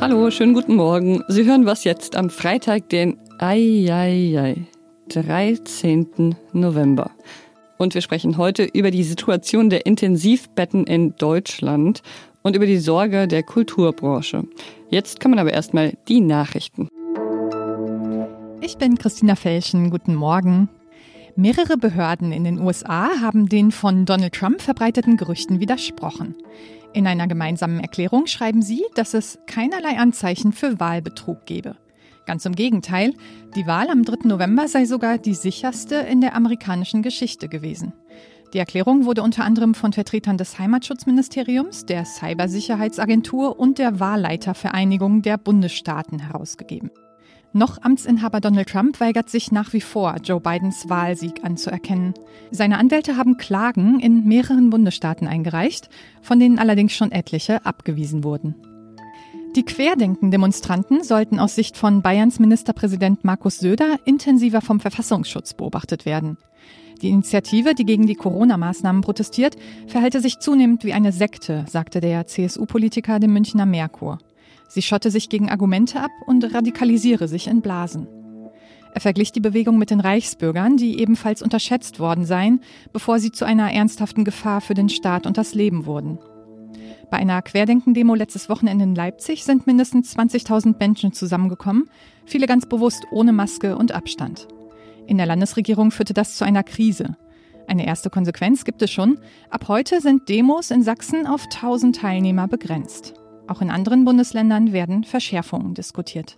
Hallo, schönen guten Morgen. Sie hören was jetzt am Freitag, den Eieiei, 13. November. Und wir sprechen heute über die Situation der Intensivbetten in Deutschland und über die Sorge der Kulturbranche. Jetzt kommen aber erstmal die Nachrichten. Ich bin Christina Felschen. Guten Morgen. Mehrere Behörden in den USA haben den von Donald Trump verbreiteten Gerüchten widersprochen. In einer gemeinsamen Erklärung schreiben sie, dass es keinerlei Anzeichen für Wahlbetrug gebe. Ganz im Gegenteil, die Wahl am 3. November sei sogar die sicherste in der amerikanischen Geschichte gewesen. Die Erklärung wurde unter anderem von Vertretern des Heimatschutzministeriums, der Cybersicherheitsagentur und der Wahlleitervereinigung der Bundesstaaten herausgegeben. Noch Amtsinhaber Donald Trump weigert sich nach wie vor, Joe Bidens Wahlsieg anzuerkennen. Seine Anwälte haben Klagen in mehreren Bundesstaaten eingereicht, von denen allerdings schon etliche abgewiesen wurden. Die Querdenken-Demonstranten sollten aus Sicht von Bayerns Ministerpräsident Markus Söder intensiver vom Verfassungsschutz beobachtet werden. Die Initiative, die gegen die Corona-Maßnahmen protestiert, verhalte sich zunehmend wie eine Sekte, sagte der CSU-Politiker dem Münchner Merkur. Sie schotte sich gegen Argumente ab und radikalisiere sich in Blasen. Er verglich die Bewegung mit den Reichsbürgern, die ebenfalls unterschätzt worden seien, bevor sie zu einer ernsthaften Gefahr für den Staat und das Leben wurden. Bei einer Querdenken-Demo letztes Wochenende in Leipzig sind mindestens 20.000 Menschen zusammengekommen, viele ganz bewusst ohne Maske und Abstand. In der Landesregierung führte das zu einer Krise. Eine erste Konsequenz gibt es schon. Ab heute sind Demos in Sachsen auf 1000 Teilnehmer begrenzt. Auch in anderen Bundesländern werden Verschärfungen diskutiert.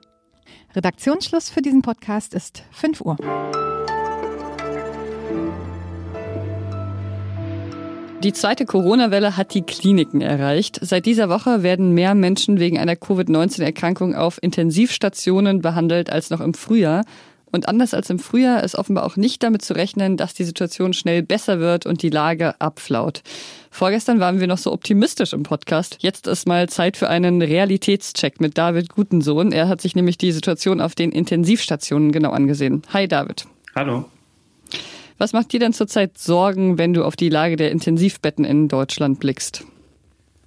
Redaktionsschluss für diesen Podcast ist 5 Uhr. Die zweite Corona-Welle hat die Kliniken erreicht. Seit dieser Woche werden mehr Menschen wegen einer Covid-19-Erkrankung auf Intensivstationen behandelt als noch im Frühjahr. Und anders als im Frühjahr ist offenbar auch nicht damit zu rechnen, dass die Situation schnell besser wird und die Lage abflaut. Vorgestern waren wir noch so optimistisch im Podcast. Jetzt ist mal Zeit für einen Realitätscheck mit David Gutensohn. Er hat sich nämlich die Situation auf den Intensivstationen genau angesehen. Hi David. Hallo. Was macht dir denn zurzeit Sorgen, wenn du auf die Lage der Intensivbetten in Deutschland blickst?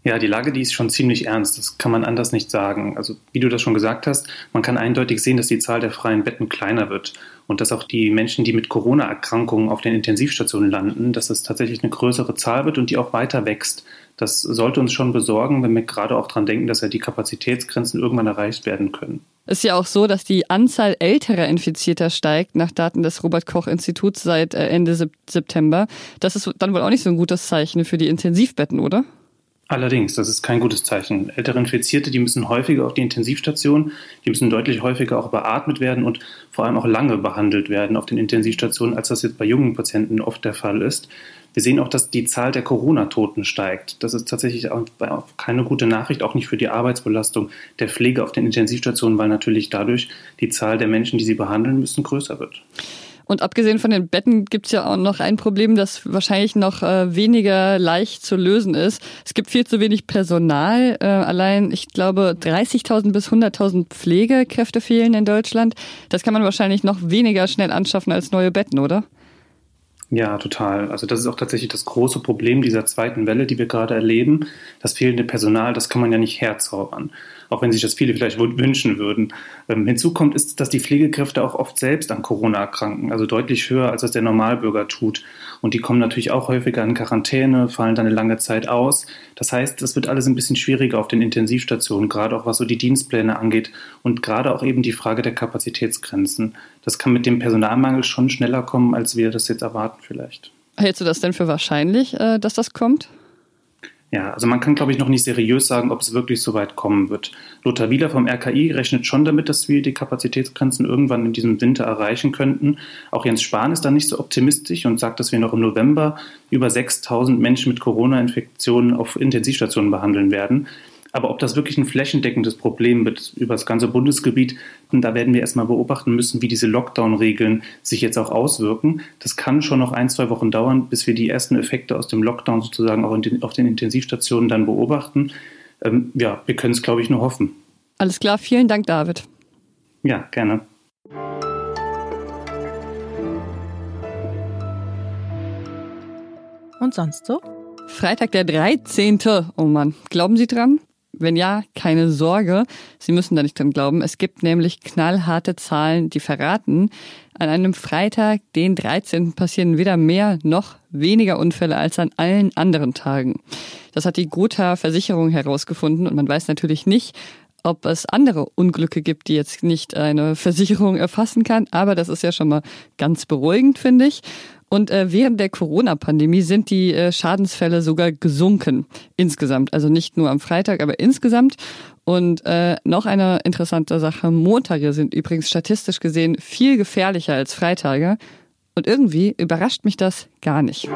Ja, die Lage, die ist schon ziemlich ernst. Das kann man anders nicht sagen. Also, wie du das schon gesagt hast, man kann eindeutig sehen, dass die Zahl der freien Betten kleiner wird und dass auch die Menschen, die mit Corona-Erkrankungen auf den Intensivstationen landen, dass es tatsächlich eine größere Zahl wird und die auch weiter wächst. Das sollte uns schon besorgen, wenn wir gerade auch daran denken, dass ja die Kapazitätsgrenzen irgendwann erreicht werden können. Ist ja auch so, dass die Anzahl älterer Infizierter steigt, nach Daten des Robert-Koch-Instituts seit äh, Ende September. Das ist dann wohl auch nicht so ein gutes Zeichen für die Intensivbetten, oder? Allerdings, das ist kein gutes Zeichen. Ältere Infizierte, die müssen häufiger auf die Intensivstation, die müssen deutlich häufiger auch beatmet werden und vor allem auch lange behandelt werden auf den Intensivstationen, als das jetzt bei jungen Patienten oft der Fall ist. Wir sehen auch, dass die Zahl der Corona-Toten steigt. Das ist tatsächlich auch keine gute Nachricht, auch nicht für die Arbeitsbelastung der Pflege auf den Intensivstationen, weil natürlich dadurch die Zahl der Menschen, die sie behandeln müssen, größer wird. Und abgesehen von den Betten gibt es ja auch noch ein Problem, das wahrscheinlich noch äh, weniger leicht zu lösen ist. Es gibt viel zu wenig Personal. Äh, allein, ich glaube, 30.000 bis 100.000 Pflegekräfte fehlen in Deutschland. Das kann man wahrscheinlich noch weniger schnell anschaffen als neue Betten, oder? Ja, total. Also das ist auch tatsächlich das große Problem dieser zweiten Welle, die wir gerade erleben. Das fehlende Personal, das kann man ja nicht herzaubern auch wenn sich das viele vielleicht wünschen würden. Ähm, hinzu kommt, ist, dass die Pflegekräfte auch oft selbst an Corona erkranken, also deutlich höher, als das der Normalbürger tut. Und die kommen natürlich auch häufiger in Quarantäne, fallen dann eine lange Zeit aus. Das heißt, es wird alles ein bisschen schwieriger auf den Intensivstationen, gerade auch was so die Dienstpläne angeht und gerade auch eben die Frage der Kapazitätsgrenzen. Das kann mit dem Personalmangel schon schneller kommen, als wir das jetzt erwarten vielleicht. Hältst du das denn für wahrscheinlich, äh, dass das kommt? Ja, also man kann, glaube ich, noch nicht seriös sagen, ob es wirklich so weit kommen wird. Lothar Wieler vom RKI rechnet schon damit, dass wir die Kapazitätsgrenzen irgendwann in diesem Winter erreichen könnten. Auch Jens Spahn ist da nicht so optimistisch und sagt, dass wir noch im November über 6000 Menschen mit Corona-Infektionen auf Intensivstationen behandeln werden. Aber ob das wirklich ein flächendeckendes Problem wird über das ganze Bundesgebiet, da werden wir erstmal beobachten müssen, wie diese Lockdown-Regeln sich jetzt auch auswirken. Das kann schon noch ein, zwei Wochen dauern, bis wir die ersten Effekte aus dem Lockdown sozusagen auch den, auf den Intensivstationen dann beobachten. Ähm, ja, wir können es, glaube ich, nur hoffen. Alles klar, vielen Dank, David. Ja, gerne. Und sonst so? Freitag der 13. Oh Mann, glauben Sie dran? Wenn ja, keine Sorge, Sie müssen da nicht dran glauben. Es gibt nämlich knallharte Zahlen, die verraten, an einem Freitag, den 13. passieren weder mehr noch weniger Unfälle als an allen anderen Tagen. Das hat die Gotha Versicherung herausgefunden und man weiß natürlich nicht, ob es andere Unglücke gibt, die jetzt nicht eine Versicherung erfassen kann. Aber das ist ja schon mal ganz beruhigend, finde ich. Und äh, während der Corona-Pandemie sind die äh, Schadensfälle sogar gesunken insgesamt. Also nicht nur am Freitag, aber insgesamt. Und äh, noch eine interessante Sache, Montage sind übrigens statistisch gesehen viel gefährlicher als Freitage. Und irgendwie überrascht mich das gar nicht.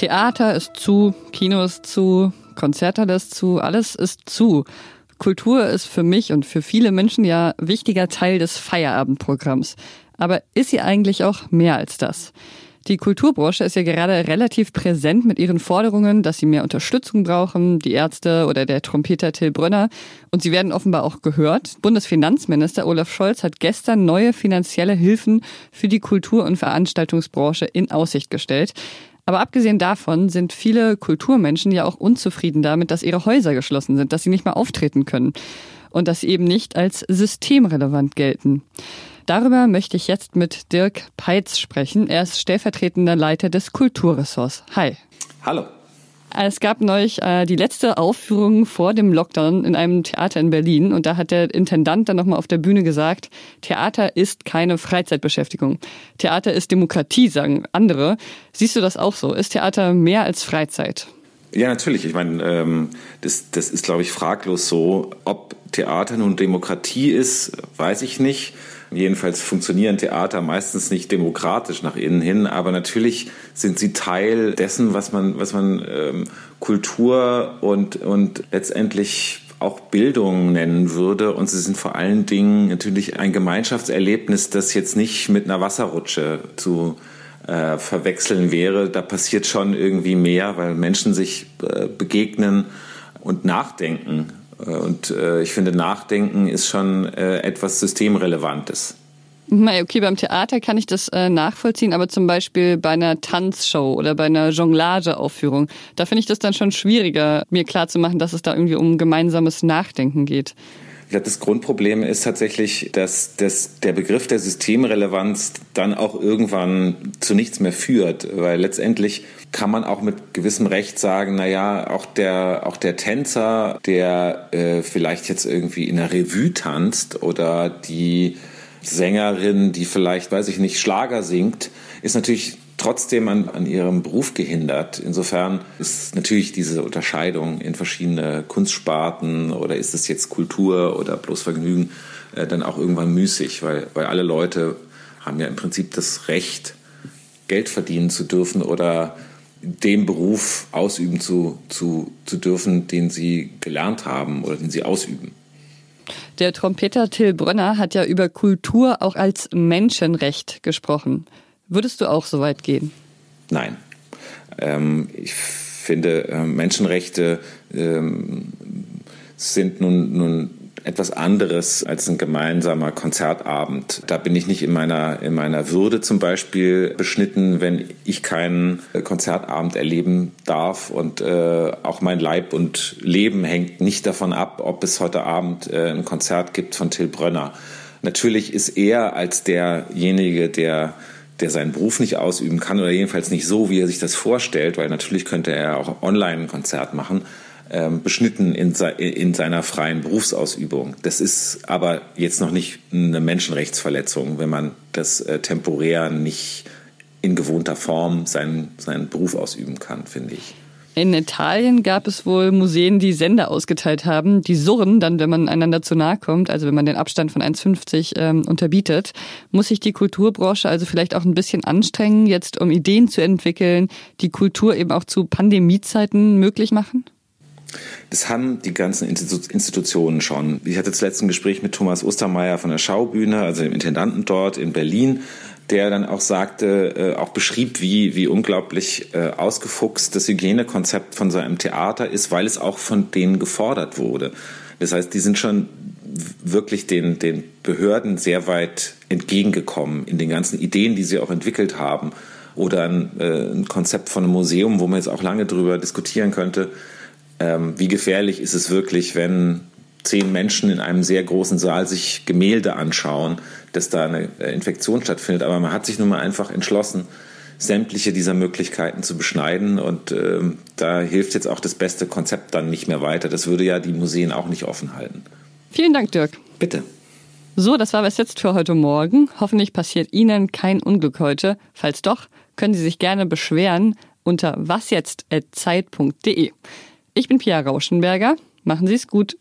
Theater ist zu, Kino ist zu, Konzerte ist zu, alles ist zu. Kultur ist für mich und für viele Menschen ja wichtiger Teil des Feierabendprogramms. Aber ist sie eigentlich auch mehr als das? Die Kulturbranche ist ja gerade relativ präsent mit ihren Forderungen, dass sie mehr Unterstützung brauchen, die Ärzte oder der Trompeter Till Brönner. Und sie werden offenbar auch gehört. Bundesfinanzminister Olaf Scholz hat gestern neue finanzielle Hilfen für die Kultur- und Veranstaltungsbranche in Aussicht gestellt. Aber abgesehen davon sind viele Kulturmenschen ja auch unzufrieden damit, dass ihre Häuser geschlossen sind, dass sie nicht mehr auftreten können und dass sie eben nicht als systemrelevant gelten. Darüber möchte ich jetzt mit Dirk Peitz sprechen. Er ist stellvertretender Leiter des Kulturressorts. Hi. Hallo. Es gab neulich äh, die letzte Aufführung vor dem Lockdown in einem Theater in Berlin und da hat der Intendant dann nochmal auf der Bühne gesagt, Theater ist keine Freizeitbeschäftigung. Theater ist Demokratie, sagen andere. Siehst du das auch so? Ist Theater mehr als Freizeit? Ja, natürlich. Ich meine, ähm, das, das ist, glaube ich, fraglos so. Ob Theater nun Demokratie ist, weiß ich nicht. Jedenfalls funktionieren Theater meistens nicht demokratisch nach innen hin, aber natürlich sind sie Teil dessen, was man, was man ähm, Kultur und, und letztendlich auch Bildung nennen würde. Und sie sind vor allen Dingen natürlich ein Gemeinschaftserlebnis, das jetzt nicht mit einer Wasserrutsche zu äh, verwechseln wäre. Da passiert schon irgendwie mehr, weil Menschen sich äh, begegnen und nachdenken und äh, ich finde, Nachdenken ist schon äh, etwas Systemrelevantes. Okay, beim Theater kann ich das äh, nachvollziehen, aber zum Beispiel bei einer Tanzshow oder bei einer Jonglageaufführung, da finde ich das dann schon schwieriger, mir klarzumachen, dass es da irgendwie um gemeinsames Nachdenken geht. Ich glaube, das Grundproblem ist tatsächlich, dass das, der Begriff der Systemrelevanz dann auch irgendwann zu nichts mehr führt, weil letztendlich kann man auch mit gewissem Recht sagen, na ja, auch der, auch der Tänzer, der äh, vielleicht jetzt irgendwie in der Revue tanzt oder die Sängerin, die vielleicht, weiß ich nicht, Schlager singt, ist natürlich trotzdem an, an ihrem Beruf gehindert. Insofern ist natürlich diese Unterscheidung in verschiedene Kunstsparten oder ist es jetzt Kultur oder bloß Vergnügen äh, dann auch irgendwann müßig, weil, weil alle Leute haben ja im Prinzip das Recht, Geld verdienen zu dürfen oder den Beruf ausüben zu, zu, zu dürfen, den sie gelernt haben oder den sie ausüben. Der Trompeter Till Brönner hat ja über Kultur auch als Menschenrecht gesprochen. Würdest du auch so weit gehen? Nein. Ähm, ich finde, äh, Menschenrechte ähm, sind nun, nun etwas anderes als ein gemeinsamer Konzertabend. Da bin ich nicht in meiner, in meiner Würde zum Beispiel beschnitten, wenn ich keinen Konzertabend erleben darf. Und äh, auch mein Leib und Leben hängt nicht davon ab, ob es heute Abend äh, ein Konzert gibt von Till Brönner. Natürlich ist er als derjenige, der der seinen Beruf nicht ausüben kann oder jedenfalls nicht so, wie er sich das vorstellt, weil natürlich könnte er auch online ein Konzert machen, ähm, beschnitten in, in seiner freien Berufsausübung. Das ist aber jetzt noch nicht eine Menschenrechtsverletzung, wenn man das äh, temporär nicht in gewohnter Form seinen, seinen Beruf ausüben kann, finde ich. In Italien gab es wohl Museen, die Sender ausgeteilt haben, die surren dann, wenn man einander zu nahe kommt, also wenn man den Abstand von 1,50 ähm, unterbietet. Muss sich die Kulturbranche also vielleicht auch ein bisschen anstrengen, jetzt um Ideen zu entwickeln, die Kultur eben auch zu Pandemiezeiten möglich machen? Das haben die ganzen Institutionen schon. Ich hatte das letzte Gespräch mit Thomas Ostermeier von der Schaubühne, also dem Intendanten dort in Berlin der dann auch sagte, äh, auch beschrieb, wie, wie unglaublich äh, ausgefuchst das Hygienekonzept von seinem Theater ist, weil es auch von denen gefordert wurde. Das heißt, die sind schon wirklich den, den Behörden sehr weit entgegengekommen in den ganzen Ideen, die sie auch entwickelt haben. Oder ein, äh, ein Konzept von einem Museum, wo man jetzt auch lange drüber diskutieren könnte, ähm, wie gefährlich ist es wirklich, wenn zehn Menschen in einem sehr großen Saal sich Gemälde anschauen, dass da eine äh, Infektion stattfindet. Aber man hat sich nun mal einfach entschlossen, sämtliche dieser Möglichkeiten zu beschneiden. Und ähm, da hilft jetzt auch das beste Konzept dann nicht mehr weiter. Das würde ja die Museen auch nicht offen halten. Vielen Dank, Dirk. Bitte. So, das war was jetzt für heute Morgen. Hoffentlich passiert Ihnen kein Unglück heute. Falls doch, können Sie sich gerne beschweren unter wasjetzt.zeit.de. Ich bin Pia Rauschenberger. Machen Sie es gut.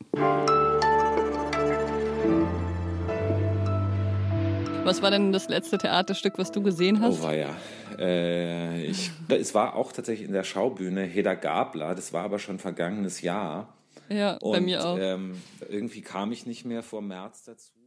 Was war denn das letzte Theaterstück, was du gesehen hast? Oh, war ja. Äh, ich, es war auch tatsächlich in der Schaubühne Heda Gabler. Das war aber schon vergangenes Jahr. Ja, Und, bei mir auch. Ähm, irgendwie kam ich nicht mehr vor März dazu.